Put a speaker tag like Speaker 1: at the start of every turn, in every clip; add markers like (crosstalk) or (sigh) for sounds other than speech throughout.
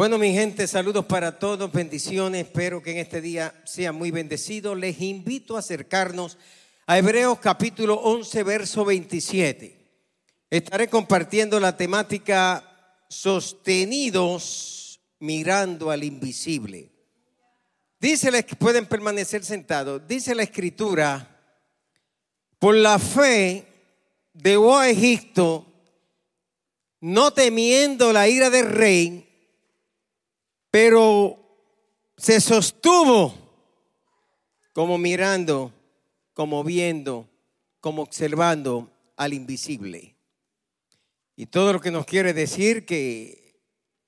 Speaker 1: Bueno, mi gente, saludos para todos, bendiciones. Espero que en este día sean muy bendecidos. Les invito a acercarnos a Hebreos capítulo 11, verso 27. Estaré compartiendo la temática sostenidos mirando al invisible. Dice, la- pueden permanecer sentados. Dice la escritura, por la fe dejó a Egipto, no temiendo la ira del rey, pero se sostuvo como mirando, como viendo, como observando al invisible. Y todo lo que nos quiere decir que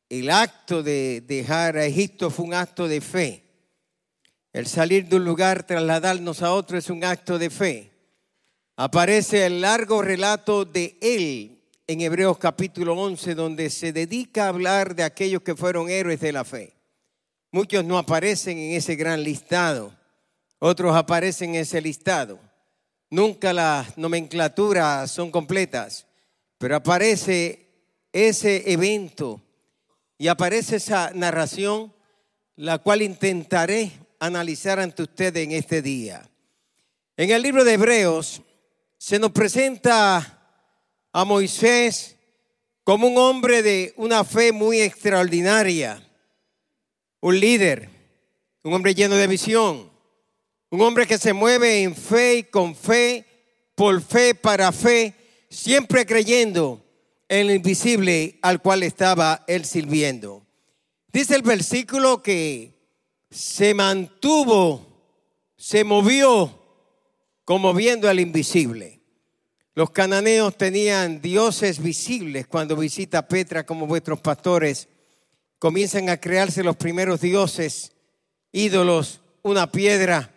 Speaker 1: el acto de dejar a Egipto fue un acto de fe. El salir de un lugar, trasladarnos a otro es un acto de fe. Aparece el largo relato de él en Hebreos capítulo 11, donde se dedica a hablar de aquellos que fueron héroes de la fe. Muchos no aparecen en ese gran listado, otros aparecen en ese listado. Nunca las nomenclaturas son completas, pero aparece ese evento y aparece esa narración, la cual intentaré analizar ante ustedes en este día. En el libro de Hebreos se nos presenta a Moisés como un hombre de una fe muy extraordinaria, un líder, un hombre lleno de visión, un hombre que se mueve en fe y con fe, por fe, para fe, siempre creyendo en el invisible al cual estaba él sirviendo. Dice el versículo que se mantuvo, se movió como viendo al invisible. Los cananeos tenían dioses visibles cuando visita Petra como vuestros pastores. Comienzan a crearse los primeros dioses, ídolos, una piedra.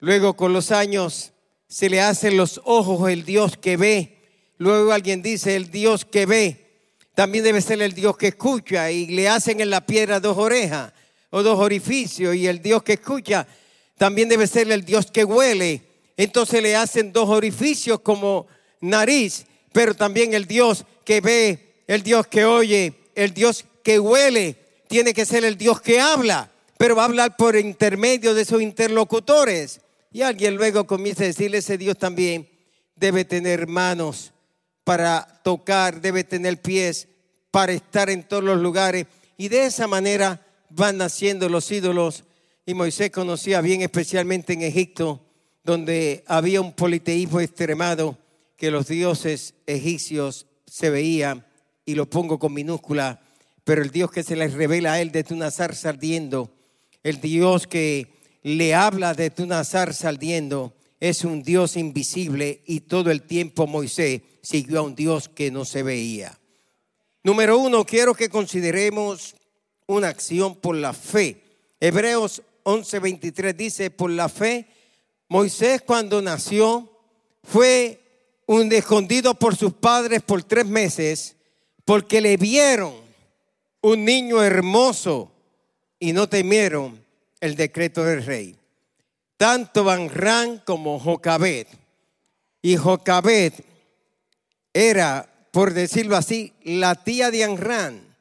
Speaker 1: Luego con los años se le hacen los ojos el Dios que ve. Luego alguien dice el Dios que ve. También debe ser el Dios que escucha y le hacen en la piedra dos orejas o dos orificios y el Dios que escucha también debe ser el Dios que huele. Entonces le hacen dos orificios como nariz, pero también el Dios que ve, el Dios que oye, el Dios que huele, tiene que ser el Dios que habla, pero va a hablar por intermedio de sus interlocutores. Y alguien luego comienza a decirle, ese Dios también debe tener manos para tocar, debe tener pies para estar en todos los lugares. Y de esa manera van naciendo los ídolos. Y Moisés conocía bien, especialmente en Egipto, donde había un politeísmo extremado que los dioses egipcios se veían, y lo pongo con minúscula, pero el Dios que se les revela a él desde una zarza el Dios que le habla desde una zarza es un Dios invisible y todo el tiempo Moisés siguió a un Dios que no se veía. Número uno, quiero que consideremos una acción por la fe. Hebreos 11:23 dice, por la fe, Moisés cuando nació fue un escondido por sus padres por tres meses porque le vieron un niño hermoso y no temieron el decreto del rey. Tanto Banrán como Jocabet. Y Jocabet era, por decirlo así, la tía de Anrán.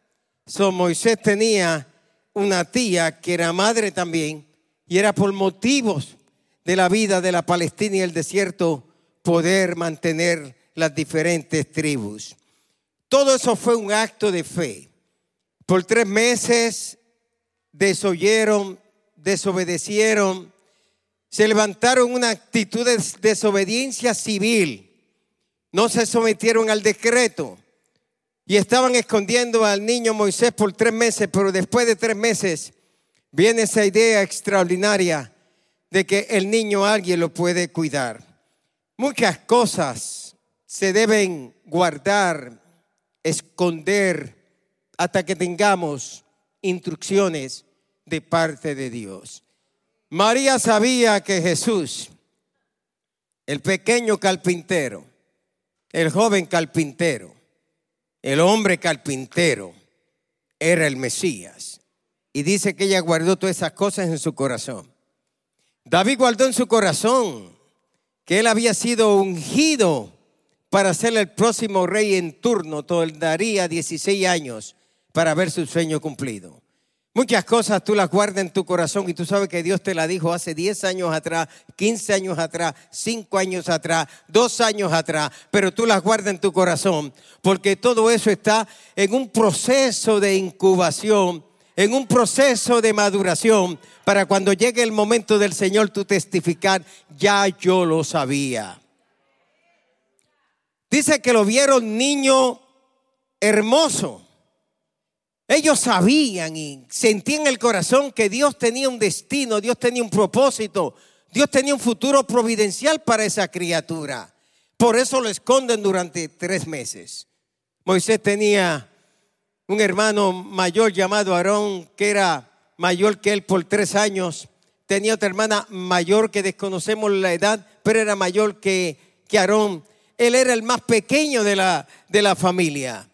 Speaker 1: So Moisés tenía una tía que era madre también y era por motivos de la vida de la Palestina y el desierto poder mantener las diferentes tribus. Todo eso fue un acto de fe. Por tres meses desoyeron, desobedecieron, se levantaron una actitud de desobediencia civil, no se sometieron al decreto y estaban escondiendo al niño Moisés por tres meses, pero después de tres meses viene esa idea extraordinaria de que el niño alguien lo puede cuidar. Muchas cosas se deben guardar, esconder, hasta que tengamos instrucciones de parte de Dios. María sabía que Jesús, el pequeño carpintero, el joven carpintero, el hombre carpintero, era el Mesías. Y dice que ella guardó todas esas cosas en su corazón. David guardó en su corazón que él había sido ungido para ser el próximo rey en turno, daría 16 años, para ver su sueño cumplido. Muchas cosas tú las guardas en tu corazón y tú sabes que Dios te la dijo hace 10 años atrás, 15 años atrás, 5 años atrás, 2 años atrás, pero tú las guardas en tu corazón porque todo eso está en un proceso de incubación, en un proceso de maduración para cuando llegue el momento del Señor tú testificar, ya yo lo sabía. Dice que lo vieron niño hermoso ellos sabían y sentían en el corazón que Dios tenía un destino, Dios tenía un propósito, Dios tenía un futuro providencial para esa criatura. Por eso lo esconden durante tres meses. Moisés tenía un hermano mayor llamado Aarón, que era mayor que él por tres años. Tenía otra hermana mayor que desconocemos la edad, pero era mayor que, que Aarón. Él era el más pequeño de la, de la familia.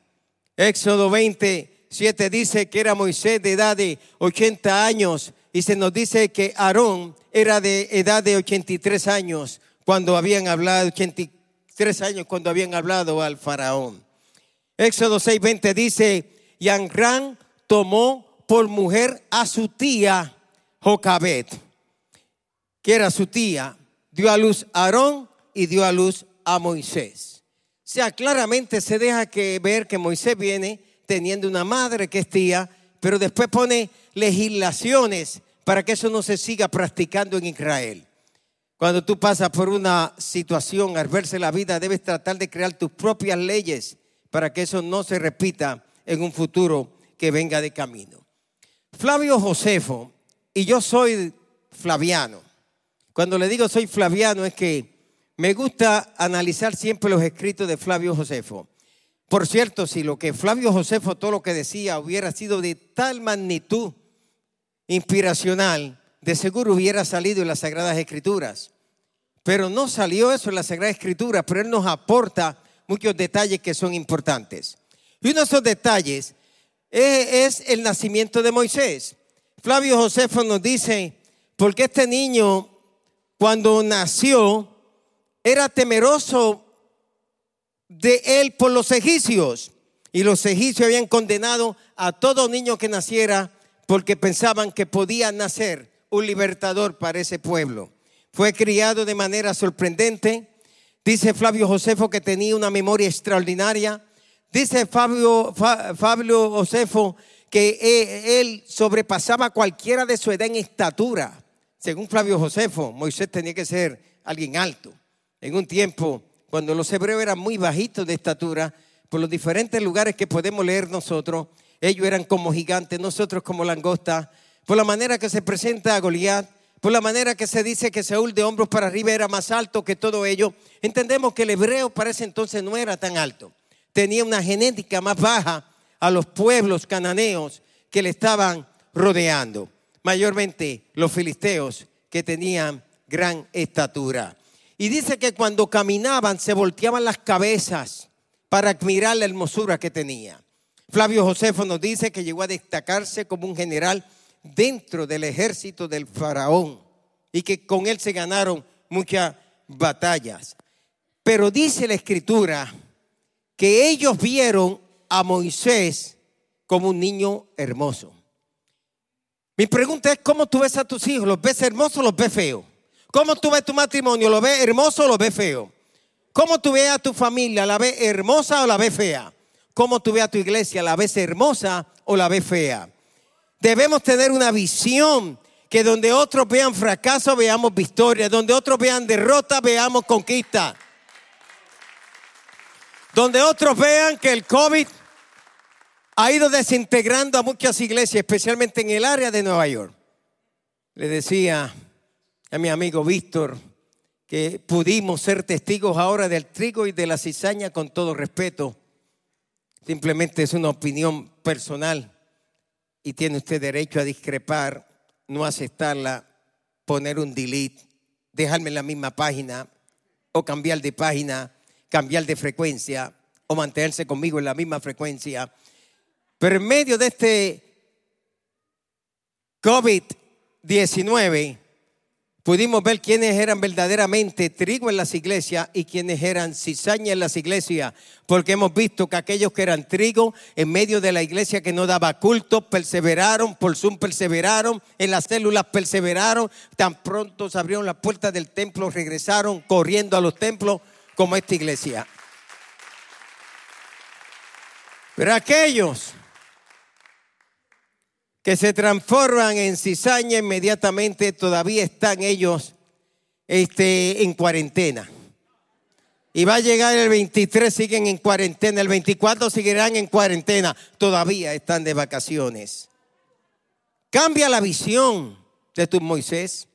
Speaker 1: Éxodo 20 7 dice que era Moisés de edad de 80 años y se nos dice que Aarón era de edad de 83 años cuando habían hablado, 83 años cuando habían hablado al faraón. Éxodo 6:20 dice, y Anrán tomó por mujer a su tía Jocabet, que era su tía, dio a luz a Aarón y dio a luz a Moisés. O sea, claramente se deja que ver que Moisés viene teniendo una madre que es tía, pero después pone legislaciones para que eso no se siga practicando en Israel. Cuando tú pasas por una situación, al verse la vida, debes tratar de crear tus propias leyes para que eso no se repita en un futuro que venga de camino. Flavio Josefo, y yo soy flaviano. Cuando le digo soy flaviano es que me gusta analizar siempre los escritos de Flavio Josefo. Por cierto, si lo que Flavio Josefo, todo lo que decía, hubiera sido de tal magnitud inspiracional, de seguro hubiera salido en las Sagradas Escrituras. Pero no salió eso en las Sagradas Escrituras, pero él nos aporta muchos detalles que son importantes. Y uno de esos detalles es, el nacimiento de Moisés. Flavio Josefo nos dice, porque este niño cuando nació era temeroso de él por los egipcios. Y los egipcios habían condenado a todo niño que naciera porque pensaban que podía nacer un libertador para ese pueblo. Fue criado de manera sorprendente. Dice Flavio Josefo que tenía una memoria extraordinaria. Dice Fabio, Fabio Josefo que e, él sobrepasaba cualquiera de su edad en estatura. Según Flavio Josefo, Moisés tenía que ser alguien alto. En un tiempo cuando los hebreos eran muy bajitos de estatura, por los diferentes lugares que podemos leer nosotros, ellos eran como gigantes, nosotros como langosta, por la manera que se presenta a Goliat, por la manera que se dice que Saúl de hombros para arriba era más alto que todo ello, entendemos que el hebreo para ese entonces no era tan alto. Tenía una genética más baja a los pueblos cananeos que le estaban rodeando, mayormente los filisteos que tenían gran estatura. Y dice que cuando caminaban se volteaban las cabezas para admirar la hermosura que tenía. Flavio Josefo nos dice que llegó a destacarse como un general dentro del ejército del faraón y que con él se ganaron muchas batallas. Pero dice la escritura que ellos vieron a Moisés como un niño hermoso. Mi pregunta es, ¿cómo tú ves a tus hijos? ¿Los ves hermosos o los ves feos? ¿Cómo tú ves tu matrimonio? ¿Lo ves hermoso o lo ves feo? ¿Cómo tú ves a tu familia? ¿La ves hermosa o la ves fea? ¿Cómo tú ves a tu iglesia? ¿La ves hermosa o la ves fea? Debemos tener una visión que donde otros vean fracaso veamos victoria, donde otros vean derrota veamos conquista. Donde otros vean que el COVID ha ido desintegrando a muchas iglesias, especialmente en el área de Nueva York. Le decía a mi amigo Víctor, que pudimos ser testigos ahora del trigo y de la cizaña con todo respeto. Simplemente es una opinión personal y tiene usted derecho a discrepar, no aceptarla, poner un delete, dejarme en la misma página o cambiar de página, cambiar de frecuencia o mantenerse conmigo en la misma frecuencia. Pero en medio de este COVID-19, pudimos ver quiénes eran verdaderamente trigo en las iglesias y quiénes eran cizaña en las iglesias, porque hemos visto que aquellos que eran trigo en medio de la iglesia que no daba culto, perseveraron, por Zoom perseveraron, en las células perseveraron, tan pronto se abrieron las puertas del templo, regresaron corriendo a los templos como esta iglesia. Pero aquellos que se transforman en cizaña inmediatamente, todavía están ellos este, en cuarentena. Y va a llegar el 23, siguen en cuarentena. El 24 seguirán en cuarentena. Todavía están de vacaciones. Cambia la visión de tu Moisés.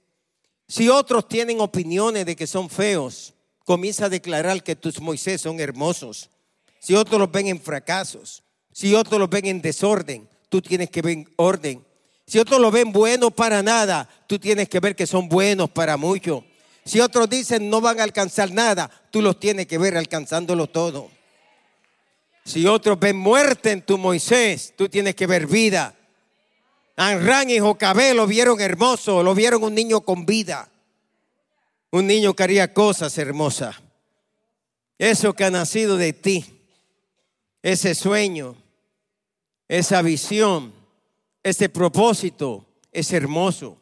Speaker 1: Si otros tienen opiniones de que son feos, comienza a declarar que tus Moisés son hermosos. Si otros los ven en fracasos, si otros los ven en desorden, tú tienes que ver orden. Si otros lo ven bueno para nada, tú tienes que ver que son buenos para mucho. Si otros dicen no van a alcanzar nada, tú los tienes que ver alcanzándolo todo. Si otros ven muerte en tu Moisés, tú tienes que ver vida. Anran y Jocabé lo vieron hermoso, lo vieron un niño con vida. Un niño que haría cosas hermosas. Eso que ha nacido de ti, ese sueño, esa visión, ese propósito es hermoso.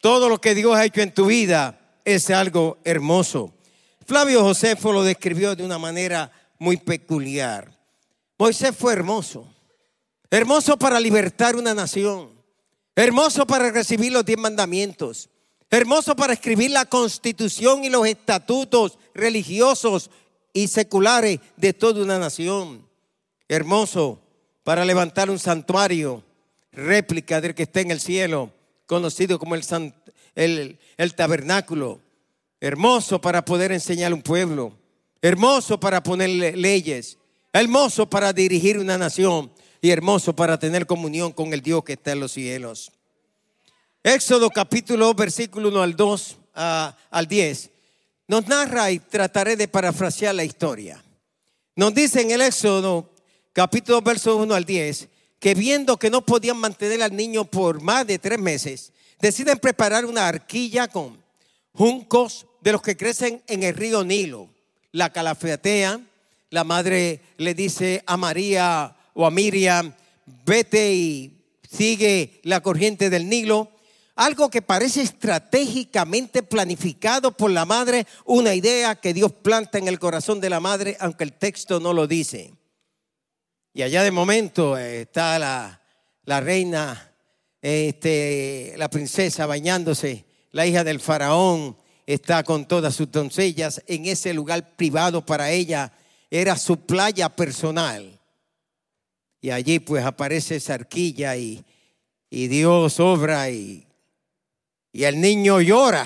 Speaker 1: Todo lo que Dios ha hecho en tu vida es algo hermoso. Flavio Josefo lo describió de una manera muy peculiar. Moisés fue hermoso. Hermoso para libertar una nación. Hermoso para recibir los diez mandamientos. Hermoso para escribir la constitución y los estatutos religiosos y seculares de toda una nación. Hermoso para levantar un santuario, réplica del que está en el cielo, conocido como el, el, tabernáculo. Hermoso para poder enseñar a un pueblo, hermoso para poner leyes, hermoso para dirigir una nación y hermoso para tener comunión con el Dios que está en los cielos. Éxodo capítulo versículo 1 al 2 al 10 nos narra y trataré de parafrasear la historia. Nos dice en el Éxodo capítulo verso 1 al 10, que viendo que no podían mantener al niño por más de tres meses, deciden preparar una arquilla con juncos de los que crecen en el río Nilo. La calafetea, la madre le dice a María o a Miriam, vete y sigue la corriente del Nilo. Algo que parece estratégicamente planificado por la madre, una idea que Dios planta en el corazón de la madre, aunque el texto no lo dice. Y allá de momento eh, está la, reina, este, la princesa bañándose, la hija del faraón está con todas sus doncellas en ese lugar privado para ella, era su playa personal. Y allí pues aparece esa arquilla y, y Dios obra y, y el niño llora.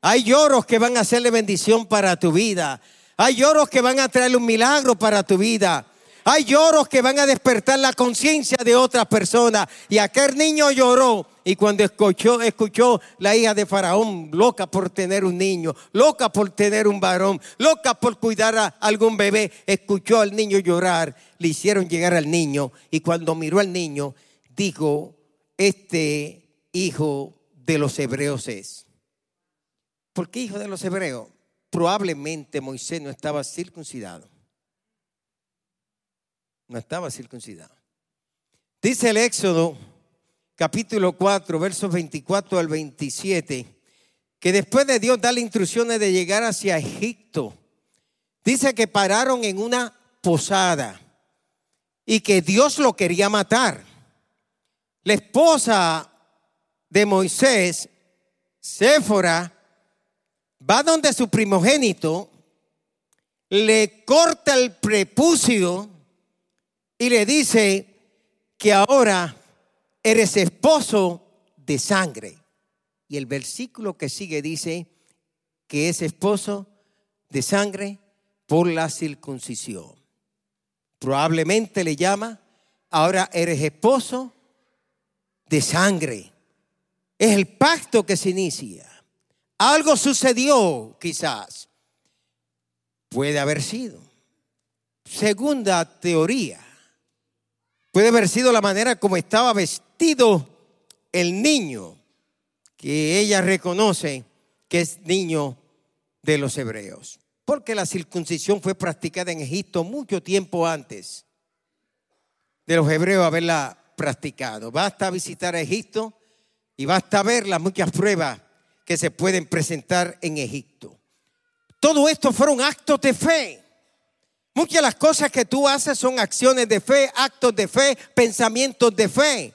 Speaker 1: Hay lloros que van a hacerle bendición para tu vida. Hay lloros que van a traerle un milagro para tu vida. Hay lloros que van a despertar la conciencia de otras personas. Y aquel niño lloró. Y cuando escuchó, escuchó la hija de Faraón, loca por tener un niño, loca por tener un varón, loca por cuidar a algún bebé, escuchó al niño llorar, le hicieron llegar al niño. Y cuando miró al niño, dijo, este hijo de los hebreos es. ¿Por qué hijo de los hebreos? Probablemente Moisés no estaba circuncidado no estaba circuncidado. Dice el Éxodo capítulo 4, versos 24 al 27, que después de Dios darle instrucciones de llegar hacia Egipto, dice que pararon en una posada y que Dios lo quería matar. La esposa de Moisés, Séfora, va donde su primogénito, le corta el prepucio y le dice que ahora eres esposo de sangre. Y el versículo que sigue dice que es esposo de sangre por la circuncisión. Probablemente le llama, ahora eres esposo de sangre. Es el pacto que se inicia. Algo sucedió quizás. Puede haber sido. Segunda teoría Puede haber sido la manera como estaba vestido el niño. que ella reconoce que es niño de los hebreos. Porque la circuncisión fue practicada en Egipto mucho tiempo antes de los hebreos haberla practicado. Basta visitar a Egipto y basta ver las muchas pruebas que se pueden presentar en Egipto. Todo esto fueron actos de fe. Muchas de las cosas que tú haces son acciones de fe, actos de fe, pensamientos de fe.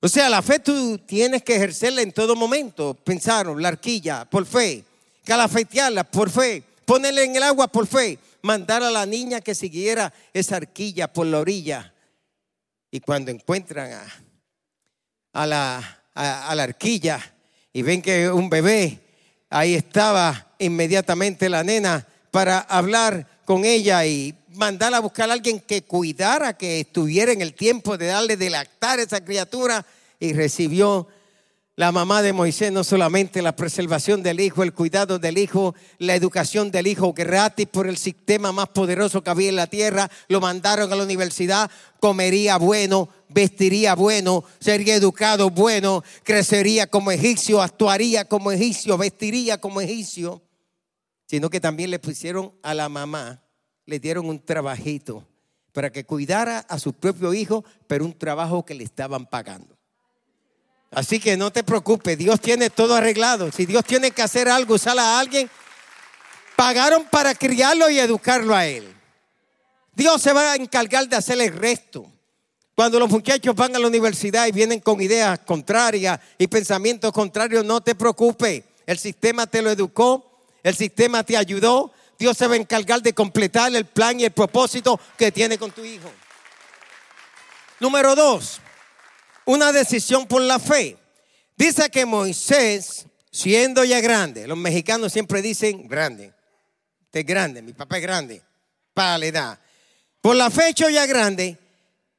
Speaker 1: O sea, la fe tú tienes que ejercerla en todo momento. Pensaron, la arquilla, por fe. Calafetearla, por fe. Ponerle en el agua, por fe. Mandar a la niña que siguiera esa arquilla por la orilla. Y cuando encuentran a, la, a la arquilla y ven que un bebé, ahí estaba inmediatamente la nena para hablar con ella y mandar a buscar a alguien que cuidara, que estuviera en el tiempo de darle de lactar a esa criatura y recibió la mamá de Moisés no solamente la preservación del hijo, el cuidado del hijo, la educación del hijo gratis por el sistema más poderoso que había en la tierra, lo mandaron a la universidad, comería bueno, vestiría bueno, sería educado bueno, crecería como egipcio, actuaría como egipcio, vestiría como egipcio, sino que también le pusieron a la mamá le dieron un trabajito para que cuidara a su propio hijo, pero un trabajo que le estaban pagando. Así que no te preocupes, Dios tiene todo arreglado. Si Dios tiene que hacer algo, usar a alguien, pagaron para criarlo y educarlo a él. Dios se va a encargar de hacer el resto. Cuando los muchachos van a la universidad y vienen con ideas contrarias y pensamientos contrarios, no te preocupes. El sistema te lo educó, el sistema te ayudó, Dios se va a encargar de completar el plan y el propósito que tiene con tu hijo. Número dos, una decisión por la fe. Dice que Moisés, siendo ya grande, los mexicanos siempre dicen grande, usted es grande, mi papá es grande, para la edad. Por la fe hecho ya grande,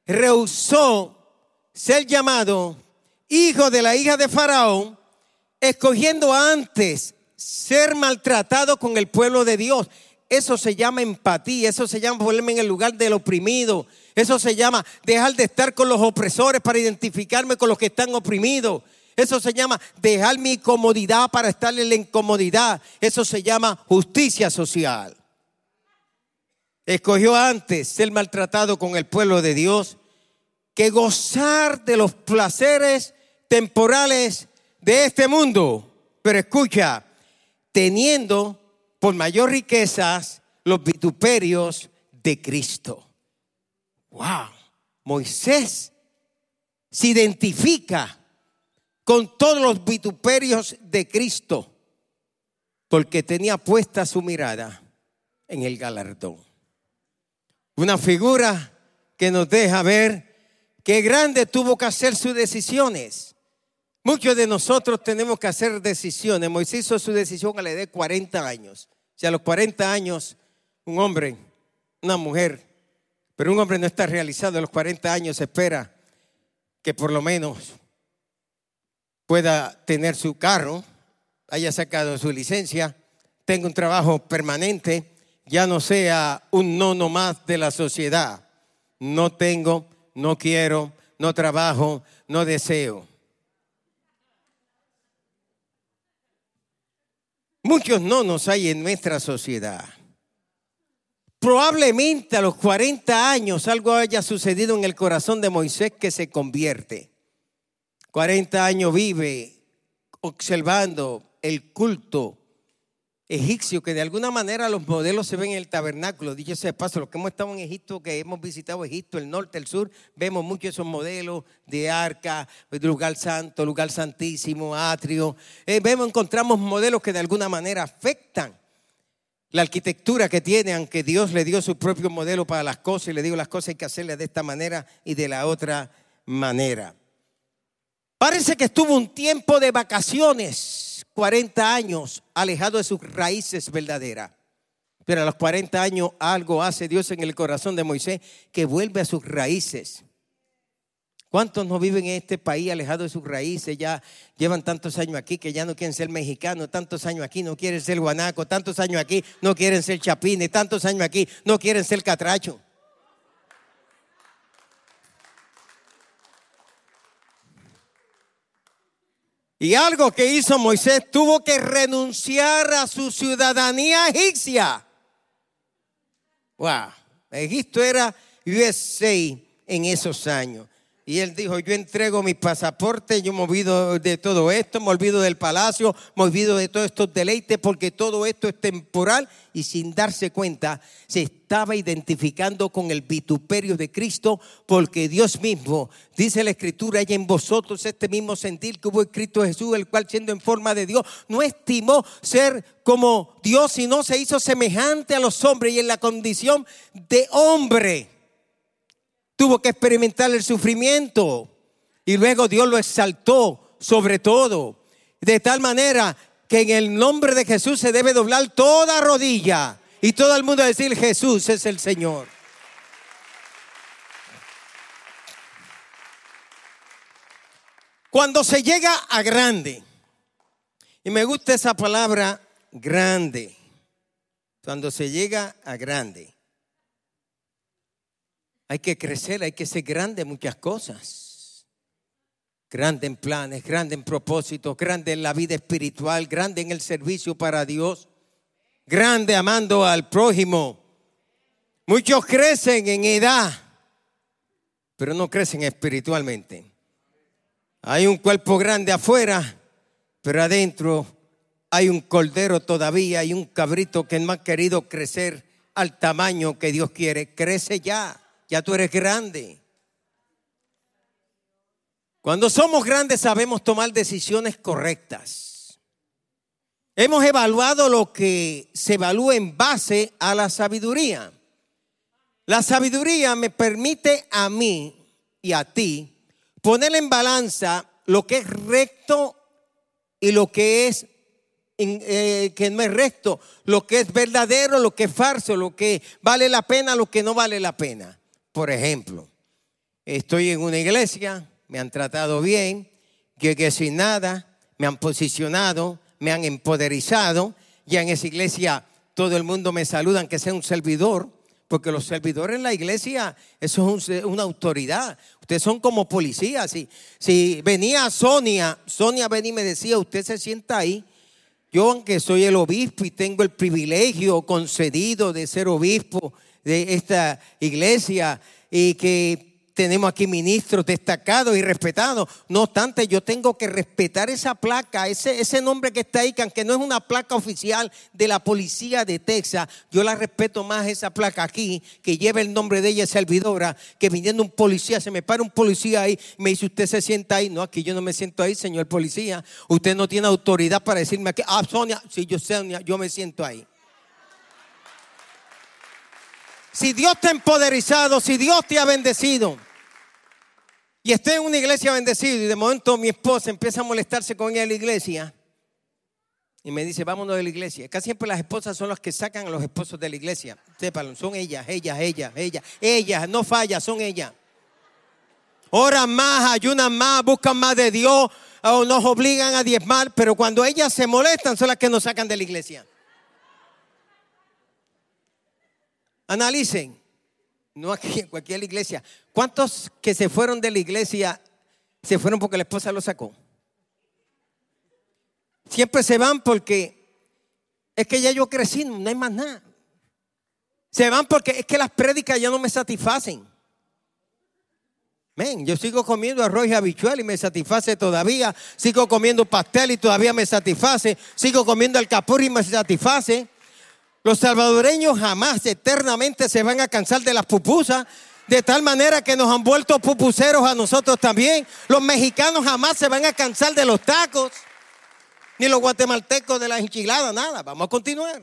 Speaker 1: rehusó ser llamado hijo de la hija de Faraón, escogiendo antes ser maltratado con el pueblo de Dios. Eso se llama empatía, eso se llama ponerme en el lugar del oprimido, eso se llama dejar de estar con los opresores para identificarme con los que están oprimidos. Eso se llama dejar mi comodidad para estar en la incomodidad. Eso se llama justicia social. Escogió antes ser maltratado con el pueblo de Dios que gozar de los placeres temporales de este mundo. Pero escucha, teniendo por mayor riquezas los vituperios de Cristo. Wow, Moisés se identifica con todos los vituperios de Cristo porque tenía puesta su mirada en el galardón. Una figura que nos deja ver qué grande tuvo que hacer sus decisiones Muchos de nosotros tenemos que hacer decisiones. Moisés hizo su decisión a la edad de 40 años. O sea, a los 40 años, un hombre, una mujer, pero un hombre no está realizado a los 40 años, espera que por lo menos pueda tener su carro, haya sacado su licencia, tenga un trabajo permanente, ya no sea un no más de la sociedad. No tengo, no quiero, no trabajo, no deseo. Muchos no nos hay en nuestra sociedad. Probablemente a los 40 años algo haya sucedido en el corazón de Moisés que se convierte. 40 años vive observando el culto egipcio, que de alguna manera los modelos se ven en el tabernáculo. Dicho sea paso, los que hemos estado en Egipto, que hemos visitado Egipto, el norte, el sur, vemos muchos esos modelos de arca, lugar santo, lugar santísimo, atrio. Eh, vemos, encontramos modelos que de alguna manera afectan la arquitectura que tiene, aunque Dios le dio su propio modelo para las cosas y le digo las cosas hay que hacerlas de esta manera y de la otra manera. Parece que estuvo un tiempo de vacaciones 40 años alejado de sus raíces verdaderas. Pero a los 40 años algo hace Dios en el corazón de Moisés que vuelve a sus raíces. ¿Cuántos no viven en este país alejados de sus raíces? Ya llevan tantos años aquí que ya no quieren ser mexicanos, tantos años aquí no quieren ser guanaco, tantos años aquí no quieren ser chapines, tantos años aquí no quieren ser catracho. Y algo que hizo Moisés, tuvo que renunciar a su ciudadanía egipcia. Wow, Egipto era USA en esos años. Y él dijo, yo entrego mi pasaporte, yo me olvido de todo esto, me olvido del palacio, me olvido de todos estos deleites, porque todo esto es temporal. Y sin darse cuenta, se estaba identificando con el vituperio de Cristo, porque Dios mismo, dice la Escritura, hay en vosotros este mismo sentir que hubo escrito Jesús, el cual siendo en forma de Dios, no estimó ser como Dios, sino se hizo semejante a los hombres y en la condición de hombre tuvo que experimentar el sufrimiento y luego Dios lo exaltó sobre todo. De tal manera que en el nombre de Jesús se debe doblar toda rodilla y todo el mundo decir Jesús es el Señor. Cuando se llega a grande, y me gusta esa palabra grande, cuando se llega a grande, hay que crecer, hay que ser grande en muchas cosas. Grande en planes, grande en propósitos, grande en la vida espiritual, grande en el servicio para Dios, grande amando al prójimo. Muchos crecen en edad, pero no crecen espiritualmente. Hay un cuerpo grande afuera, pero adentro hay un cordero todavía, hay un cabrito que no ha querido crecer al tamaño que Dios quiere. Crece ya ya tú eres grande. Cuando somos grandes sabemos tomar decisiones correctas. Hemos evaluado lo que se evalúa en base a la sabiduría. La sabiduría me permite a mí y a ti poner en balanza lo que es recto y lo que es eh, que no es recto, lo que es verdadero, lo que es falso, lo que vale la pena, lo que no vale la pena. Por ejemplo, estoy en una iglesia, me han tratado bien, llegué sin nada, me han posicionado, me han empoderizado, ya en esa iglesia todo el mundo me saluda, que sea un servidor, porque los servidores en la iglesia, eso es una autoridad. Ustedes son como policías. Si, si venía Sonia, Sonia venía y me decía, usted se sienta ahí. Yo, aunque soy el obispo y tengo el privilegio concedido de ser obispo de esta iglesia y que tenemos aquí ministros destacados y respetados. No obstante, yo tengo que respetar esa placa, ese, ese nombre que está ahí, que aunque no es una placa oficial de la policía de Texas, yo la respeto más esa placa aquí, que lleva el nombre de ella, servidora, que viniendo un policía, se me para un policía ahí, me dice, usted se sienta ahí. No, aquí yo no me siento ahí, señor policía. Usted no tiene autoridad para decirme aquí, ah, Sonia, si yo sé, yo me siento ahí. Si Dios te ha empoderizado, si Dios te ha bendecido, y estoy en una iglesia bendecida y de momento mi esposa empieza a molestarse con ella en la iglesia y me dice, vámonos de la iglesia. Casi siempre las esposas son las que sacan a los esposos de la iglesia. Sépanlo, son ellas, ellas, ellas, ellas, ellas, no falla, son ellas. Oran más, ayunan más, buscan más de Dios o nos obligan a diezmar, pero cuando ellas se molestan son las que nos sacan de la iglesia. Analicen, no aquí (laughs) en cualquier iglesia. ¿Cuántos que se fueron de la iglesia se fueron porque la esposa lo sacó? Siempre se van porque es que ya yo crecí, no hay más nada. Se van porque es que las prédicas ya no me satisfacen. Men, yo sigo comiendo arroz y habichuel y me satisface todavía. Sigo comiendo pastel y todavía me satisface. Sigo comiendo el capur y me satisface. Los salvadoreños jamás eternamente se van a cansar de las pupusas, de tal manera que nos han vuelto pupuseros a nosotros también. Los mexicanos jamás se van a cansar de los tacos, ni los guatemaltecos de las enchiladas, nada. Vamos a continuar.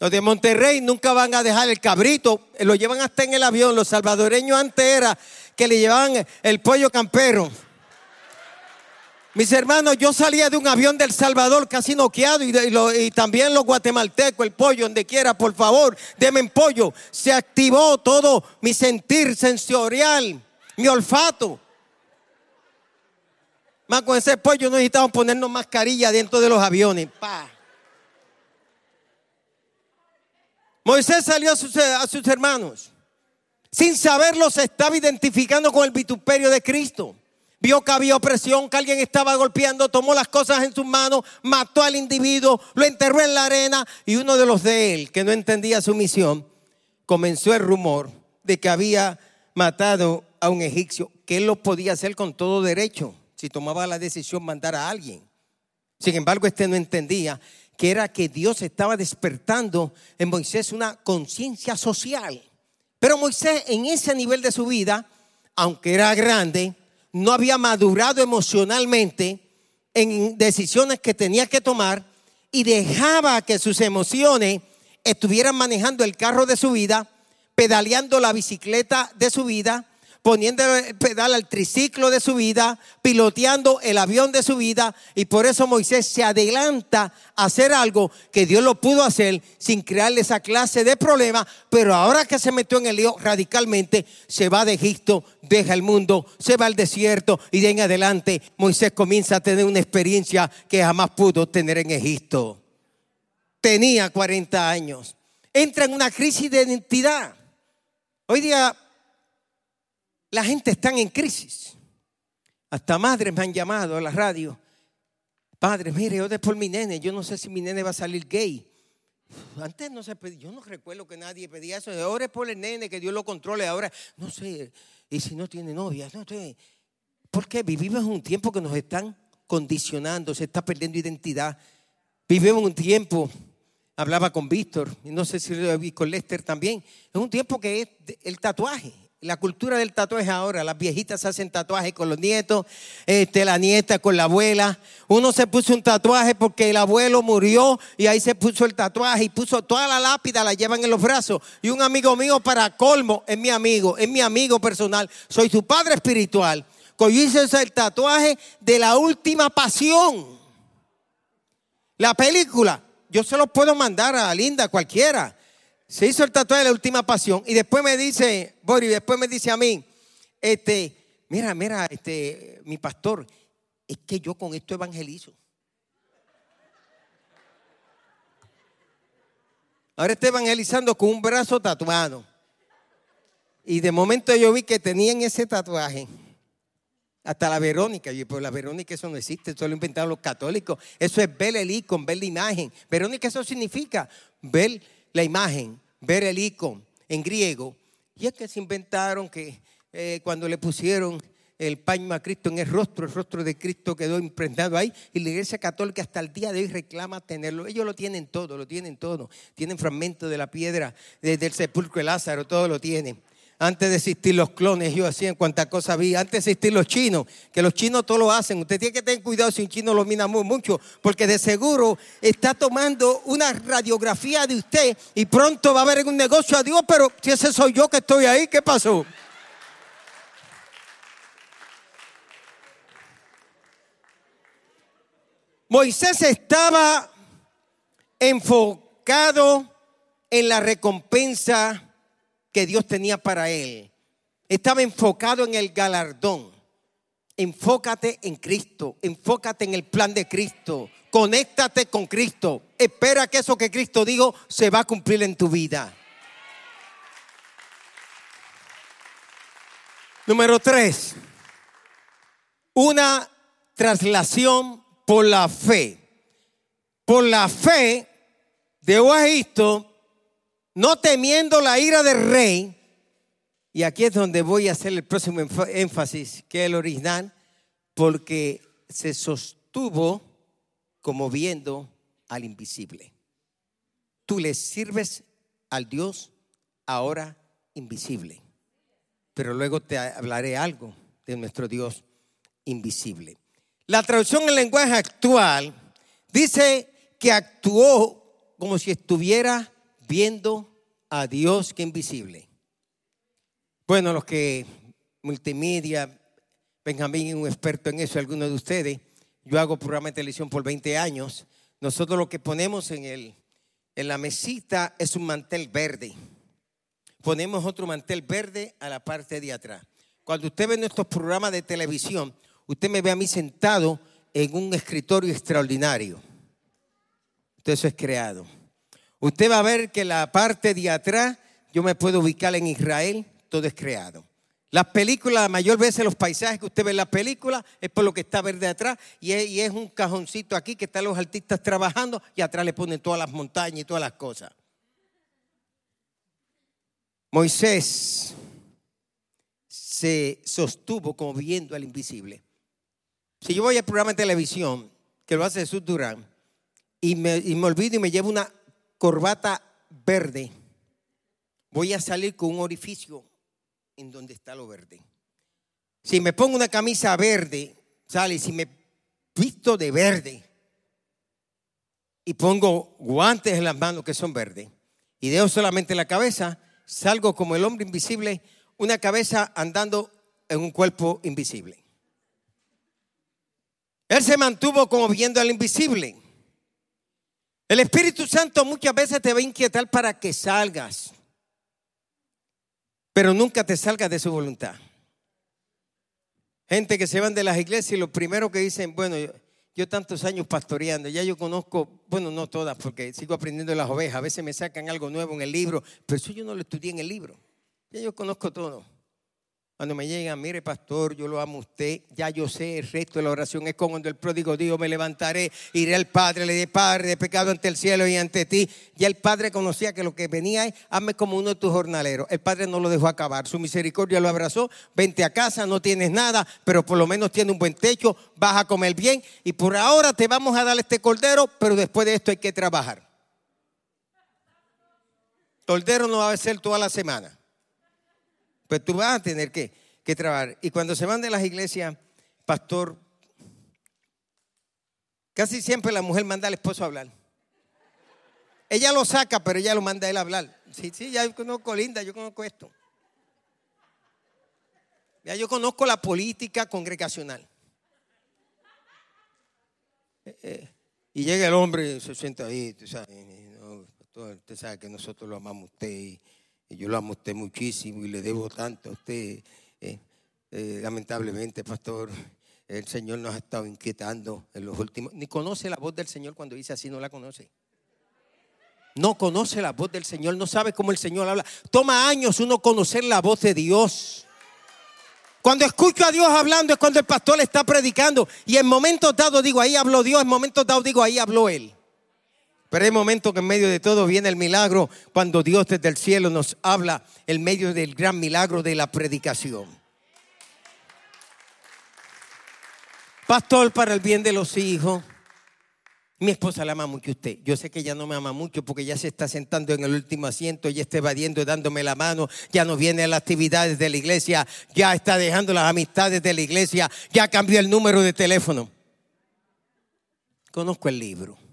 Speaker 1: Los de Monterrey nunca van a dejar el cabrito, lo llevan hasta en el avión. Los salvadoreños antes era que le llevaban el pollo campero. Mis hermanos, yo salía de un avión del Salvador casi noqueado y, también los guatemaltecos, el pollo, donde quiera, por favor, denme pollo. Se activó todo mi sentir sensorial, mi olfato. Más con ese pollo no necesitamos ponernos mascarilla dentro de los aviones. Moisés salió a sus, a sus hermanos. Sin saberlo se estaba identificando con el vituperio de Cristo. Vio que había opresión, que alguien estaba golpeando, tomó las cosas en sus manos, mató al individuo, lo enterró en la arena y uno de los de él, que no entendía su misión, comenzó el rumor de que había matado a un egipcio, que él lo podía hacer con todo derecho si tomaba la decisión mandar a alguien. Sin embargo, este no entendía que era que Dios estaba despertando en Moisés una conciencia social. Pero Moisés en ese nivel de su vida, aunque era grande, no había madurado emocionalmente en decisiones que tenía que tomar y dejaba que sus emociones estuvieran manejando el carro de su vida, pedaleando la bicicleta de su vida, poniendo pedal al triciclo de su vida, piloteando el avión de su vida. Y por eso Moisés se adelanta a hacer algo que Dios lo pudo hacer sin crearle esa clase de problema. Pero ahora que se metió en el lío radicalmente, se va de Egipto, deja el mundo, se va al desierto y de en adelante Moisés comienza a tener una experiencia que jamás pudo tener en Egipto. Tenía 40 años. Entra en una crisis de identidad. Hoy día la gente está en crisis. Hasta madres me han llamado a la radio. Padre, mire, ore por mi nene. Yo no sé si mi nene va a salir gay. Antes no se pedía, yo no recuerdo que nadie pedía eso. Ore por el nene, que Dios lo controle. Ahora, no sé, y si no tiene novia, no sé. Porque vivimos un tiempo que nos están condicionando, se está perdiendo identidad. Vivimos un tiempo, hablaba con Víctor, y no sé si lo vi con Lester también, es un tiempo que es el tatuaje. La cultura del tatuaje ahora, las viejitas hacen tatuajes con los nietos, este, la nieta con la abuela. Uno se puso un tatuaje porque el abuelo murió y ahí se puso el tatuaje y puso toda la lápida, la llevan en los brazos. Y un amigo mío para colmo, es mi amigo, es mi amigo personal, soy su padre espiritual. Hizo el tatuaje de la última pasión. La película, yo se lo puedo mandar a Linda, cualquiera se hizo el tatuaje de la última pasión y después me dice, Boris, después me dice a mí, este, mira, mira, este, mi pastor, es que yo con esto evangelizo. Ahora estoy evangelizando con un brazo tatuado. Y de momento yo vi que tenían ese tatuaje. Hasta la Verónica. Y pues la Verónica eso no existe, eso lo inventaron los católicos. Eso es ver el icono, ver la imagen. Verónica eso significa ver la imagen, ver el icono en griego. Y es que se inventaron que eh, cuando le pusieron el paño a Cristo en el rostro, el rostro de Cristo quedó impregnado ahí. Y la iglesia católica hasta el día de hoy reclama tenerlo. Ellos lo tienen todo, lo tienen todo. Tienen fragmentos de la piedra del sepulcro de Lázaro, todo lo tienen. Antes de existir los clones, yo hacía cuantas cosas había. Antes de existir los chinos, que los chinos todo lo hacen. Usted tiene que tener cuidado si un chino lo mina mucho, porque de seguro está tomando una radiografía de usted y pronto va a haber un negocio a Dios, pero si ese soy yo que estoy ahí, ¿qué pasó? Moisés estaba enfocado en la recompensa que Dios tenía para él. Estaba enfocado en el galardón. Enfócate en Cristo, enfócate en el plan de Cristo, conéctate con Cristo. Espera que eso que Cristo dijo se va a cumplir en tu vida. Número tres, una traslación por la fe. Por la fe de Egipto no temiendo la ira del rey, y aquí es donde voy a hacer el próximo énfasis, que es el original, porque se sostuvo como viendo al invisible. Tú le sirves al Dios ahora invisible, pero luego te hablaré algo de nuestro Dios invisible. La traducción en lenguaje actual dice que actuó como si estuviera viendo a Dios que invisible. Bueno, los que multimedia, Benjamín es un experto en eso, algunos de ustedes, yo hago programa de televisión por 20 años, nosotros lo que ponemos en, el, en la mesita es un mantel verde. Ponemos otro mantel verde a la parte de atrás. Cuando usted ve nuestros programas de televisión, usted me ve a mí sentado en un escritorio extraordinario. Entonces eso es creado. Usted va a ver que la parte de atrás, yo me puedo ubicar en Israel, todo es creado. Las películas, la mayor veces los paisajes que usted ve en la película es por lo que está verde atrás y es, es un cajoncito aquí que están los artistas trabajando y atrás le ponen todas las montañas y todas las cosas. Moisés se sostuvo como viendo al invisible. Si yo voy al programa de televisión que lo hace Jesús Durán y me, y me olvido y me llevo una corbata verde, voy a salir con un orificio en donde está lo verde. Si me pongo una camisa verde, sale, si me visto de verde y pongo guantes en las manos que son verdes y dejo solamente la cabeza, salgo como el hombre invisible, una cabeza andando en un cuerpo invisible. Él se mantuvo como viendo al invisible. El Espíritu Santo muchas veces te va a inquietar para que salgas, pero nunca te salgas de su voluntad. Gente que se van de las iglesias y lo primero que dicen, bueno, yo, tantos años pastoreando, ya yo conozco, bueno, no todas, porque sigo aprendiendo las ovejas, a veces me sacan algo nuevo en el libro, pero eso yo no lo estudié en el libro, ya yo conozco todo. Cuando me llegan, mire pastor, yo lo amo a usted, ya yo sé, el resto de la oración es como cuando el pródigo dijo, me levantaré, iré al Padre, le diré, Padre, de pecado ante el cielo y ante ti. Ya el Padre conocía que lo que venía es, hazme como uno de tus jornaleros. El Padre no lo dejó acabar, su misericordia lo abrazó, vente a casa, no tienes nada, pero por lo menos tiene un buen techo, vas a comer bien y por ahora te vamos a dar este cordero, pero después de esto hay que trabajar. Cordero no va a ser toda la semana. Pues tú vas a tener que, que trabajar. Y cuando se van de las iglesias, pastor, casi siempre la mujer manda al esposo a hablar. Ella lo saca, pero ella lo manda a él a hablar. Sí, sí, ya conozco Linda, yo conozco esto. Ya yo conozco la política congregacional. Eh, eh, y llega el hombre y se sienta ahí, tú sabes, usted sabe que nosotros lo amamos a usted y yo lo amo a usted muchísimo y le debo tanto a usted. Eh, eh, lamentablemente, pastor, el Señor nos ha estado inquietando en los últimos. Ni conoce la voz del Señor cuando dice así, no la conoce. No conoce la voz del Señor, no sabe cómo el Señor habla. Toma años uno conocer la voz de Dios. Cuando escucho a Dios hablando es cuando el pastor le está predicando. Y en momentos dados digo, ahí habló Dios, en momentos dados digo, ahí habló Él. Pero hay momentos que en medio de todo viene el milagro cuando Dios desde el cielo nos habla en medio del gran milagro de la predicación. Pastor, para el bien de los hijos. Mi esposa la ama mucho usted. Yo sé que ella no me ama mucho porque ya se está sentando en el último asiento, ya está evadiendo, dándome la mano, ya no viene a las actividades de la iglesia, ya está dejando las amistades de la iglesia, ya cambió el número de teléfono. Conozco el libro.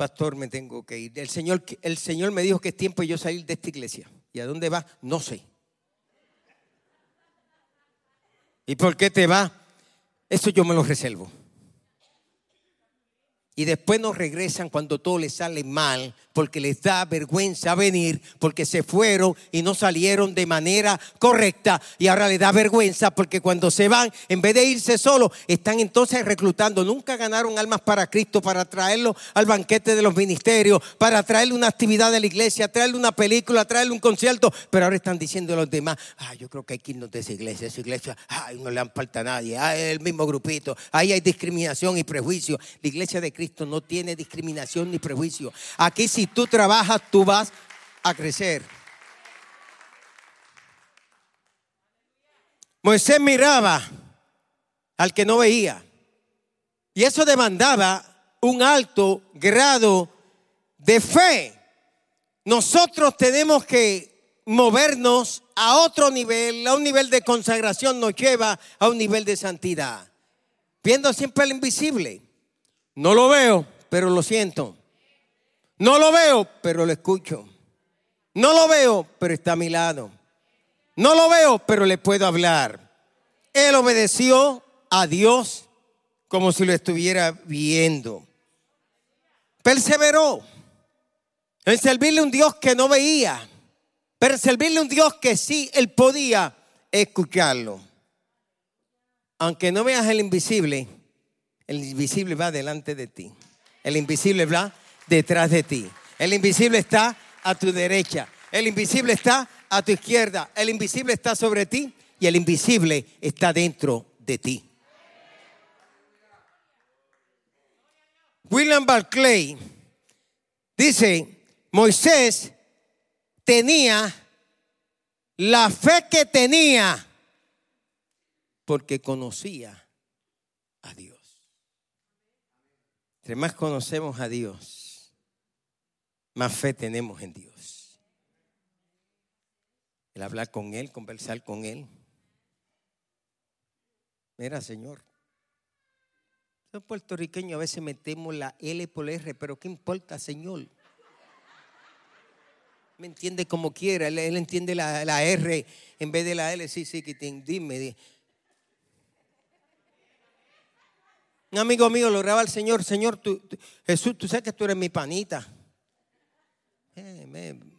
Speaker 1: Pastor, me tengo que ir. El Señor, el Señor me dijo que es tiempo de yo salir de esta iglesia. ¿Y a dónde va? No sé. ¿Y por qué te va? Eso yo me lo reservo. Y después nos regresan cuando todo les sale mal porque les da vergüenza venir, porque se fueron y no salieron de manera correcta y ahora les da vergüenza porque cuando se van, en vez de irse solos, están entonces reclutando. Nunca ganaron almas para Cristo, para traerlo al banquete de los ministerios, para traerle una actividad de la iglesia, traerle una película, traerle un concierto, pero ahora están diciendo a los demás, ah, yo creo que hay que irnos de esa iglesia, esa iglesia, ay, no le han falta a nadie, ay, el mismo grupito, ahí hay discriminación y prejuicio. La iglesia de Cristo no tiene discriminación ni prejuicio. Aquí si tú trabajas, tú vas a crecer. Moisés miraba al que no veía. Y eso demandaba un alto grado de fe. Nosotros tenemos que movernos a otro nivel, a un nivel de consagración nos lleva a un nivel de santidad. Viendo siempre el invisible. No lo veo, pero lo siento. No lo veo, pero lo escucho. No lo veo, pero está a mi lado. No lo veo, pero le puedo hablar. Él obedeció a Dios como si lo estuviera viendo. Perseveró en servirle a un Dios que no veía, pero servirle a un Dios que sí, él podía escucharlo. Aunque no veas el invisible, el invisible va delante de ti. El invisible va detrás de ti. El invisible está a tu derecha. El invisible está a tu izquierda. El invisible está sobre ti y el invisible está dentro de ti. William Barclay dice, Moisés tenía la fe que tenía porque conocía a Dios. Entre más conocemos a Dios, más fe tenemos en Dios. El hablar con Él, conversar con Él. Mira, Señor, los puertorriqueños a veces metemos la L por R, pero ¿qué importa, Señor? Me entiende como quiera, él, entiende la, R en vez de la L, sí, sí, que dime. Un amigo mío lo graba al Señor, Señor, tú, Jesús, tú sabes que tú eres mi panita.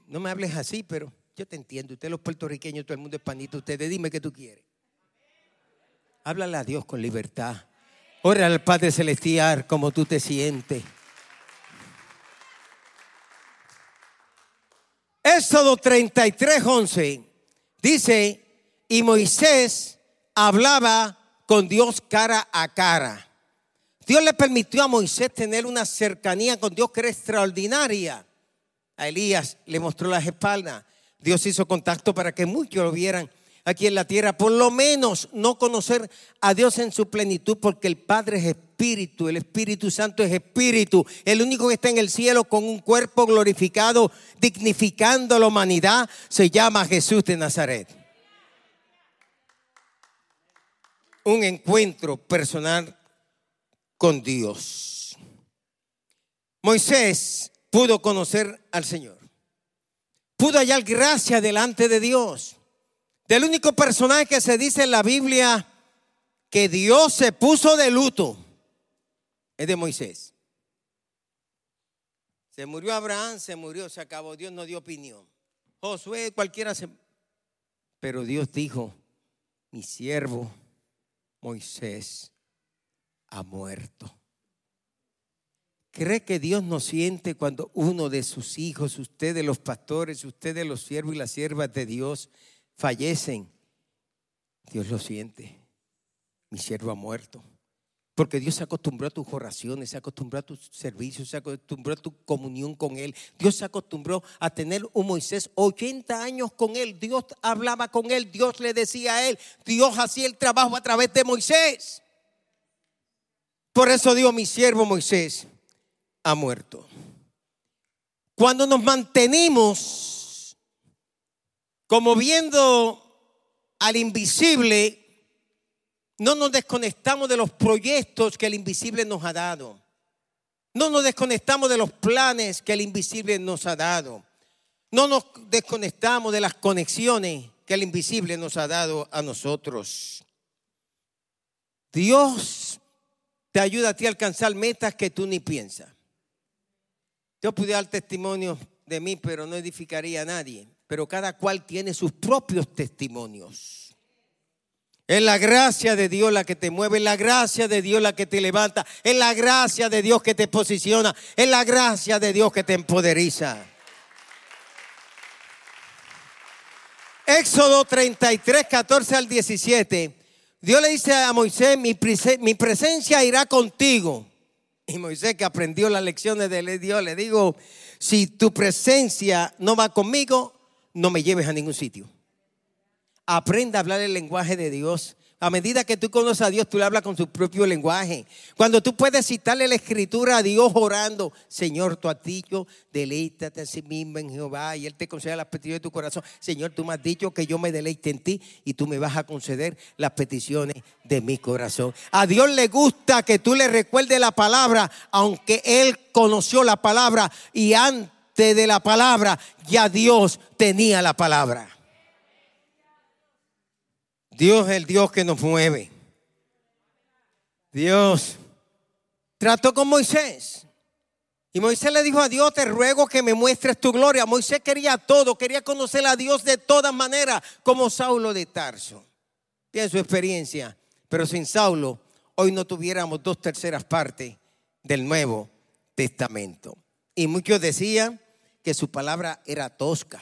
Speaker 1: No me hables así, pero yo te entiendo. Ustedes los puertorriqueños, todo el mundo es panita. Ustedes dime qué tú quieres. Háblale a Dios con libertad. Ora al Padre Celestial como tú te sientes. Éxodo 33, 11 dice, y Moisés hablaba con Dios cara a cara. Dios le permitió a Moisés tener una cercanía con Dios que era extraordinaria. A Elías le mostró las espaldas. Dios hizo contacto para que muchos lo vieran aquí en la tierra, por lo menos no conocer a Dios en su plenitud, porque el Padre es espíritu, el Espíritu Santo es espíritu, el único que está en el cielo con un cuerpo glorificado, dignificando la humanidad, se llama Jesús de Nazaret. Un encuentro personal con Dios. Moisés pudo conocer al Señor, pudo hallar gracia delante de Dios del único personaje que se dice en la Biblia que Dios se puso de luto es de Moisés. Se murió Abraham, se murió, se acabó. Dios no dio opinión. Josué, cualquiera se... Pero Dios dijo, mi siervo Moisés ha muerto. ¿Cree que Dios no siente cuando uno de sus hijos, ustedes los pastores, ustedes los siervos y las siervas de Dios, fallecen, Dios lo siente. Mi siervo ha muerto. Porque Dios se acostumbró a tus oraciones, se acostumbró a tus servicios, se acostumbró a tu comunión con Él. Dios se acostumbró a tener un Moisés 80 años con Él. Dios hablaba con Él, Dios le decía a Él, Dios hacía el trabajo a través de Moisés. Por eso Dios, mi siervo Moisés ha muerto. Cuando nos mantenemos como viendo al invisible, no nos desconectamos de los proyectos que el invisible nos ha dado. No nos desconectamos de los planes que el invisible nos ha dado. No nos desconectamos de las conexiones que el invisible nos ha dado a nosotros. Dios te ayuda a ti a alcanzar metas que tú ni piensas. Yo pude dar testimonio de mí, pero no edificaría a nadie pero cada cual tiene sus propios testimonios. Es la gracia de Dios la que te mueve, es la gracia de Dios la que te levanta, es la gracia de Dios que te posiciona, es la gracia de Dios que te empoderiza. Éxodo 33, 14 al 17. Dios le dice a Moisés, mi, presencia irá contigo. Y Moisés que aprendió las lecciones de Dios, le digo, si tu presencia no va conmigo, no me lleves a ningún sitio. Aprenda a hablar el lenguaje de Dios. A medida que tú conoces a Dios, tú le hablas con su propio lenguaje. Cuando tú puedes citarle la escritura a Dios orando, Señor, tú has dicho, deleítate a sí mismo en Jehová y Él te concede las peticiones de tu corazón. Señor, tú me has dicho que yo me deleite en ti y tú me vas a conceder las peticiones de mi corazón. A Dios le gusta que tú le recuerdes la palabra, aunque Él conoció la palabra y antes de la palabra, ya Dios tenía la palabra. Dios es el Dios que nos mueve. Dios trató con Moisés. Y Moisés le dijo a Dios, te ruego que me muestres tu gloria. Moisés quería todo, quería conocer a Dios de todas maneras, como Saulo de Tarso. Tiene su experiencia, pero sin Saulo, hoy no tuviéramos dos terceras partes del Nuevo Testamento. Y muchos decían que su palabra era tosca.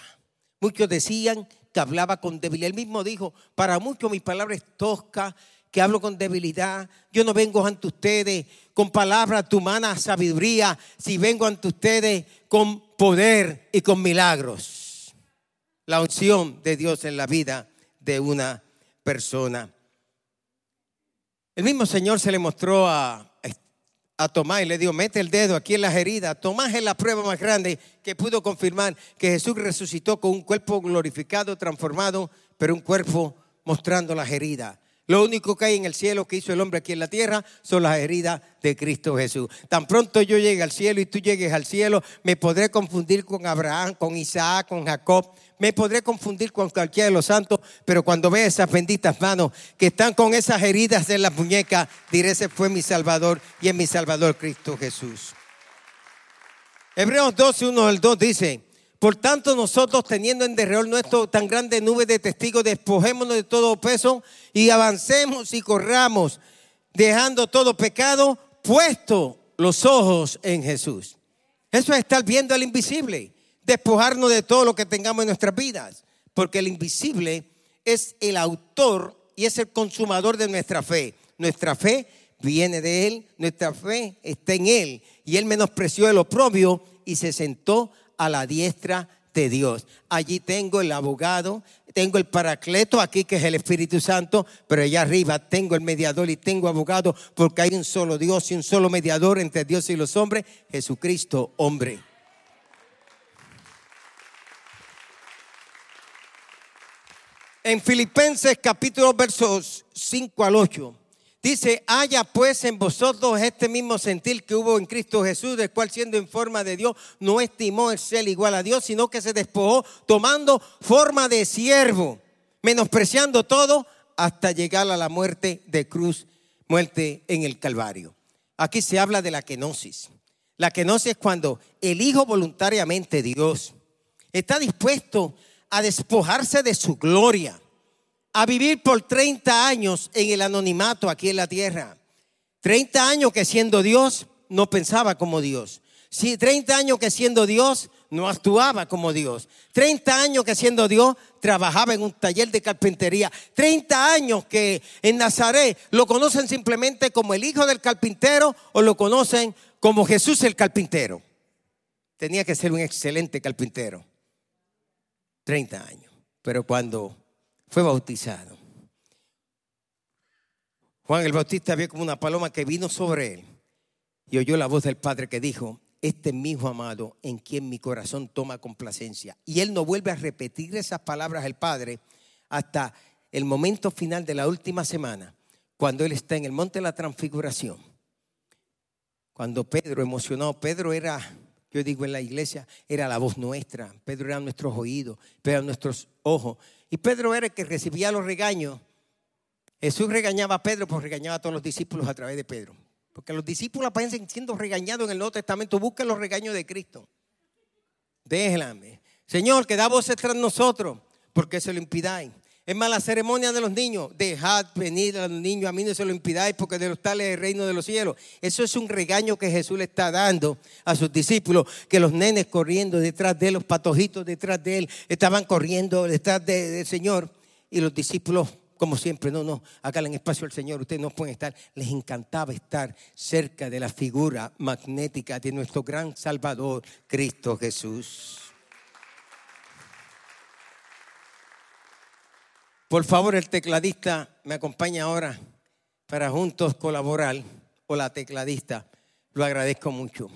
Speaker 1: Muchos decían que hablaba con debilidad. Él mismo dijo, para muchos mi palabra es tosca, que hablo con debilidad. Yo no vengo ante ustedes con palabras de humana sabiduría, si vengo ante ustedes con poder y con milagros. La unción de Dios en la vida de una persona. El mismo Señor se le mostró a, a Tomás y le dijo, mete el dedo aquí en las heridas. Tomás es la prueba más grande que pudo confirmar que Jesús resucitó con un cuerpo glorificado, transformado, pero un cuerpo mostrando las heridas. Lo único que hay en el cielo que hizo el hombre aquí en la tierra son las heridas de Cristo Jesús. Tan pronto yo llegue al cielo y tú llegues al cielo, me podré confundir con Abraham, con Isaac, con Jacob. Me podré confundir con cualquiera de los santos, pero cuando vea esas benditas manos que están con esas heridas en las muñecas, diré, ese fue mi Salvador y es mi Salvador Cristo Jesús. Hebreos 12, 1 al 2 dice, por tanto, nosotros teniendo en derredor nuestro tan grande nube de testigos, despojémonos de todo peso y avancemos y corramos, dejando todo pecado, puesto los ojos en Jesús. Eso es estar viendo al invisible, despojarnos de todo lo que tengamos en nuestras vidas, porque el invisible es el autor y es el consumador de nuestra fe. Nuestra fe viene de Él, nuestra fe está en Él, y Él menospreció el oprobio y se sentó a la diestra de Dios. Allí tengo el abogado, tengo el paracleto aquí que es el Espíritu Santo, pero allá arriba tengo el mediador y tengo abogado porque hay un solo Dios y un solo mediador entre Dios y los hombres, Jesucristo, hombre. En Filipenses capítulo versos 5 al 8 Dice, haya pues en vosotros este mismo sentir que hubo en Cristo Jesús, del cual siendo en forma de Dios, no estimó el ser igual a Dios, sino que se despojó tomando forma de siervo, menospreciando todo hasta llegar a la muerte de cruz, muerte en el Calvario. Aquí se habla de la kenosis. La kenosis es cuando el Hijo voluntariamente Dios está dispuesto a despojarse de su gloria a vivir por 30 años en el anonimato aquí en la tierra. 30 años que siendo Dios no pensaba como Dios. 30 años que siendo Dios no actuaba como Dios. 30 años que siendo Dios trabajaba en un taller de carpintería. 30 años que en Nazaret lo conocen simplemente como el hijo del carpintero o lo conocen como Jesús el carpintero. Tenía que ser un excelente carpintero. 30 años. Pero cuando fue bautizado. Juan el Bautista vio como una paloma que vino sobre él y oyó la voz del Padre que dijo, este es mi hijo amado en quien mi corazón toma complacencia. Y él no vuelve a repetir esas palabras al Padre hasta el momento final de la última semana, cuando él está en el monte de la transfiguración. Cuando Pedro, emocionado, Pedro era, yo digo en la iglesia, era la voz nuestra, Pedro era nuestros oídos, Pedro era nuestros ojos. Y Pedro era el que recibía los regaños. Jesús regañaba a Pedro, pues regañaba a todos los discípulos a través de Pedro. Porque los discípulos aparecen siendo regañados en el Nuevo Testamento. Busquen los regaños de Cristo. Déjame. Señor, que da voces tras nosotros. porque se lo impidáis? Es más, la ceremonia de los niños. Dejad venir a los niños, a mí no se lo impidáis, porque de los tales es el reino de los cielos. Eso es un regaño que Jesús le está dando a sus discípulos, que los nenes corriendo detrás de él, los patojitos detrás de él, estaban corriendo detrás del Señor. Y los discípulos, como siempre, no, no, en espacio al Señor, ustedes no pueden estar. Les encantaba estar cerca de la figura magnética de nuestro gran Salvador, Cristo Jesús. Por favor, el tecladista me acompaña ahora para juntos colaborar, o la tecladista. Lo agradezco mucho.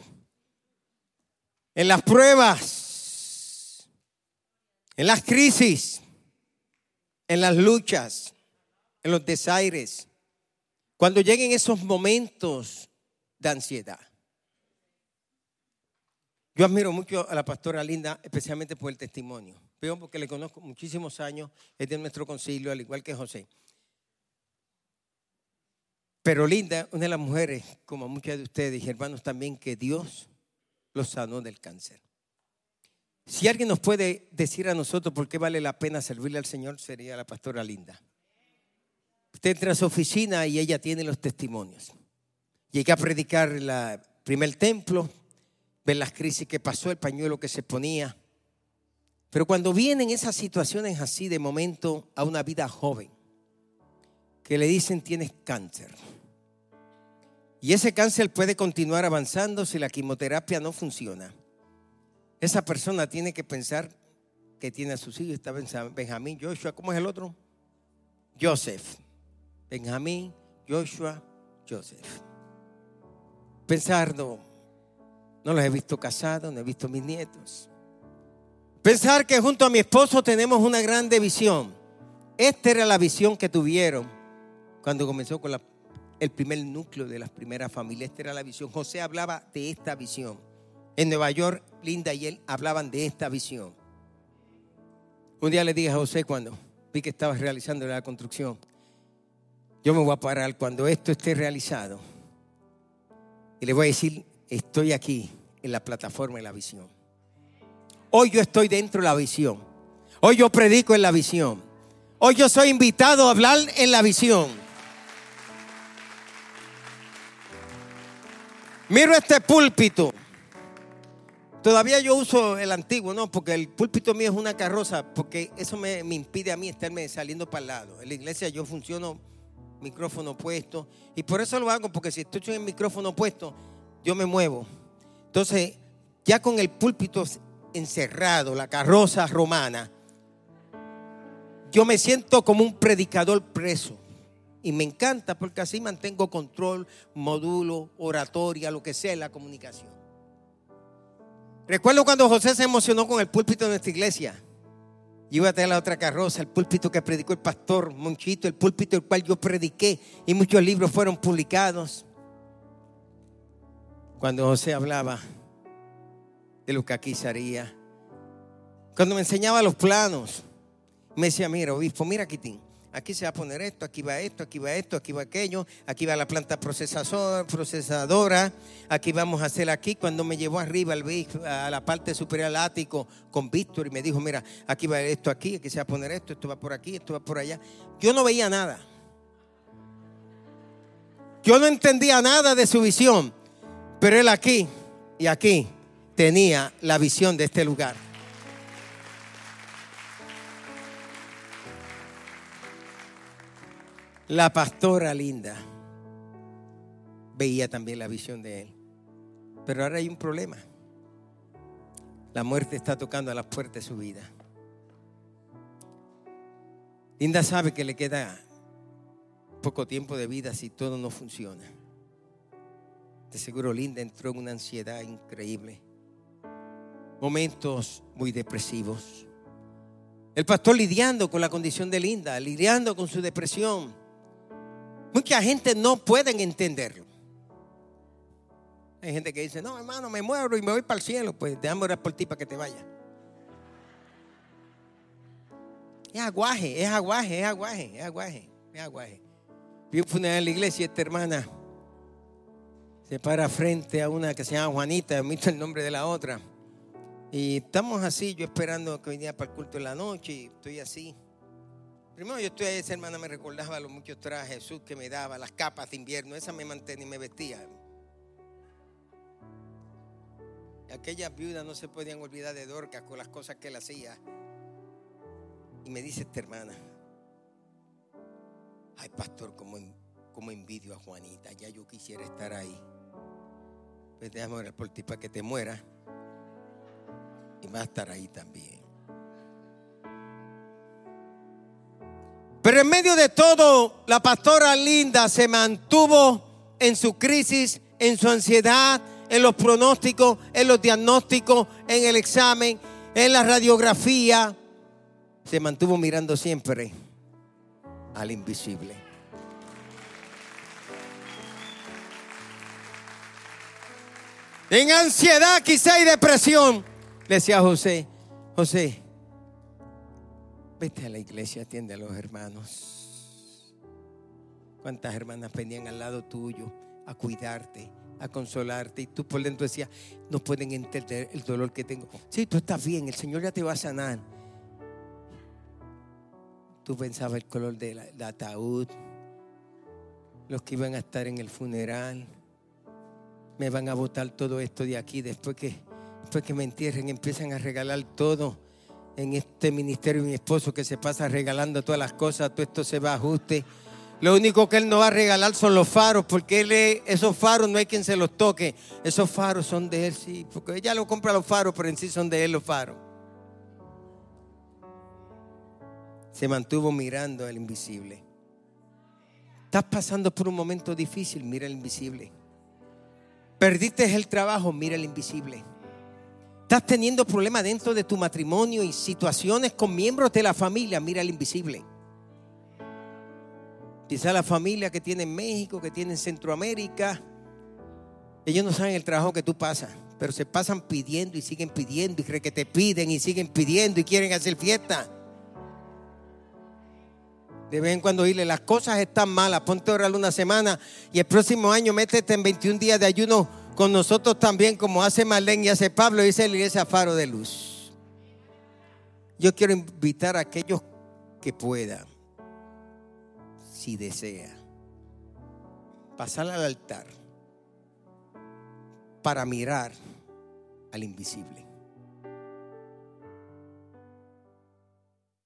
Speaker 1: En las pruebas, en las crisis, en las luchas, en los desaires, cuando lleguen esos momentos de ansiedad. Yo admiro mucho a la pastora Linda, especialmente por el testimonio porque le conozco muchísimos años, es de nuestro concilio, al igual que José. Pero Linda, una de las mujeres, como muchas de ustedes y hermanos también, que Dios los sanó del cáncer. Si alguien nos puede decir a nosotros por qué vale la pena servirle al Señor, sería la pastora Linda. Usted entra a su oficina y ella tiene los testimonios. Llega a predicar el primer templo, ve las crisis que pasó, el pañuelo que se ponía, Pero cuando vienen esas situaciones así de momento a una vida joven, que le dicen tienes cáncer, y ese cáncer puede continuar avanzando si la quimioterapia no funciona, esa persona tiene que pensar que tiene a sus hijos, está Benjamín, Joshua, ¿cómo es el otro? Joseph. Benjamín, Joshua, Joseph. Pensar, no, no los he visto casados, no he visto mis nietos. Pensar que junto a mi esposo tenemos una grande visión. Esta era la visión que tuvieron cuando comenzó con el primer núcleo de las primeras familias. Esta era la visión. José hablaba de esta visión. En Nueva York, Linda y él hablaban de esta visión. Un día le dije a José cuando vi que estabas realizando la construcción, yo me voy a parar cuando esto esté realizado y le voy a decir, estoy aquí en la plataforma de la visión. Hoy yo estoy dentro de la visión. Hoy yo predico en la visión. Hoy yo soy invitado a hablar en la visión. Miro este púlpito. Todavía yo uso el antiguo, ¿no? Porque el púlpito mío es una carroza, porque eso me, impide a mí estarme saliendo para el lado. En la iglesia yo funciono micrófono puesto, y por eso lo hago, porque si estoy en el micrófono puesto, yo me muevo. Entonces, ya con el púlpito encerrado, la carroza romana, yo me siento como un predicador preso. Y me encanta porque así mantengo control, módulo, oratoria, lo que sea la comunicación. Recuerdo cuando José se emocionó con el púlpito de nuestra iglesia. Yo iba a tener la otra carroza, el púlpito que predicó el pastor Monchito, el púlpito el cual yo prediqué y muchos libros fueron publicados. Cuando José hablaba de lo que aquí sería, cuando me enseñaba los planos, me decía, mira, obispo, mira, Quitín, Aquí se va a poner esto, aquí va esto, aquí va esto, aquí va aquello, aquí va la planta procesadora, aquí vamos a hacer aquí. Cuando me llevó arriba a la parte superior al ático con Víctor y me dijo, mira, aquí va esto aquí, aquí se va a poner esto, esto va por aquí, esto va por allá. Yo no veía nada. Yo no entendía nada de su visión, pero él aquí y aquí tenía la visión de este lugar. La pastora linda veía también la visión de él. Pero ahora hay un problema. La muerte está tocando a las puertas de su vida. Linda sabe que le queda poco tiempo de vida si todo no funciona. De seguro Linda entró en una ansiedad increíble. Momentos muy depresivos. El pastor lidiando con la condición de Linda, lidiando con su depresión Mucha gente no pueden entenderlo. Hay gente que dice, no, hermano, me muero y me voy para el cielo. Pues déjame orar por ti para que te vaya. Es aguaje, es aguaje, es aguaje, es aguaje, es aguaje. Vi un funeral en la iglesia y esta hermana se para frente a una que se llama Juanita, omito el nombre de la otra. Y estamos así, yo esperando que viniera para el culto de la noche y estoy así. Primero yo estoy ahí, esa hermana me recordaba los muchos trajes Jesús que me daba, las capas de invierno, esa me mantenía y me vestía. Aquellas viudas no se podían olvidar de Dorcas con las cosas que él hacía. Y me dice esta hermana, ay pastor, como, como envidio a Juanita, ya yo quisiera estar ahí. Pues déjame orar por ti para que te muera. Y va a estar ahí también. Pero en medio de todo, la pastora Linda se mantuvo en su crisis, en su ansiedad, en los pronósticos, en los diagnósticos, en el examen, en la radiografía. Se mantuvo mirando siempre al invisible. En ansiedad, quizá y depresión, le decía a José, José, Vete a la iglesia, atiende a los hermanos. ¿Cuántas hermanas venían al lado tuyo a cuidarte, a consolarte? Y tú por dentro decías, no pueden entender el dolor que tengo. Sí, tú estás bien, el Señor ya te va a sanar. Tú pensabas el color del ataúd, los que iban a estar en el funeral. Me van a botar todo esto de aquí después que, que me entierren, empiezan a regalar todo en este ministerio mi esposo que se pasa regalando todas las cosas, todo esto se va a ajuste. Lo único que él no va a regalar son los faros, porque él, esos faros no hay quien se los toque. Esos faros son de él, sí, porque ella lo compra los faros, pero en sí son de él los faros. Se mantuvo mirando al invisible. Estás pasando por un momento difícil, mira el invisible. Perdiste el trabajo, mira el invisible. Estás teniendo problemas dentro de tu matrimonio y situaciones con miembros de la familia, mira el invisible. Quizá la familia que tiene en México, que tiene en Centroamérica, ellos no saben el trabajo que tú pasas, pero se pasan pidiendo y siguen pidiendo y creen que te piden y siguen pidiendo y quieren hacer fiesta. De vez en cuando dile, las cosas están malas, ponte a orar una semana y el próximo año métete en 21 días de ayuno con nosotros también, como hace Marlene y hace Pablo, dice la iglesia Faro de Luz. Yo quiero invitar a aquellos que puedan, si desea, pasar al altar para mirar al invisible.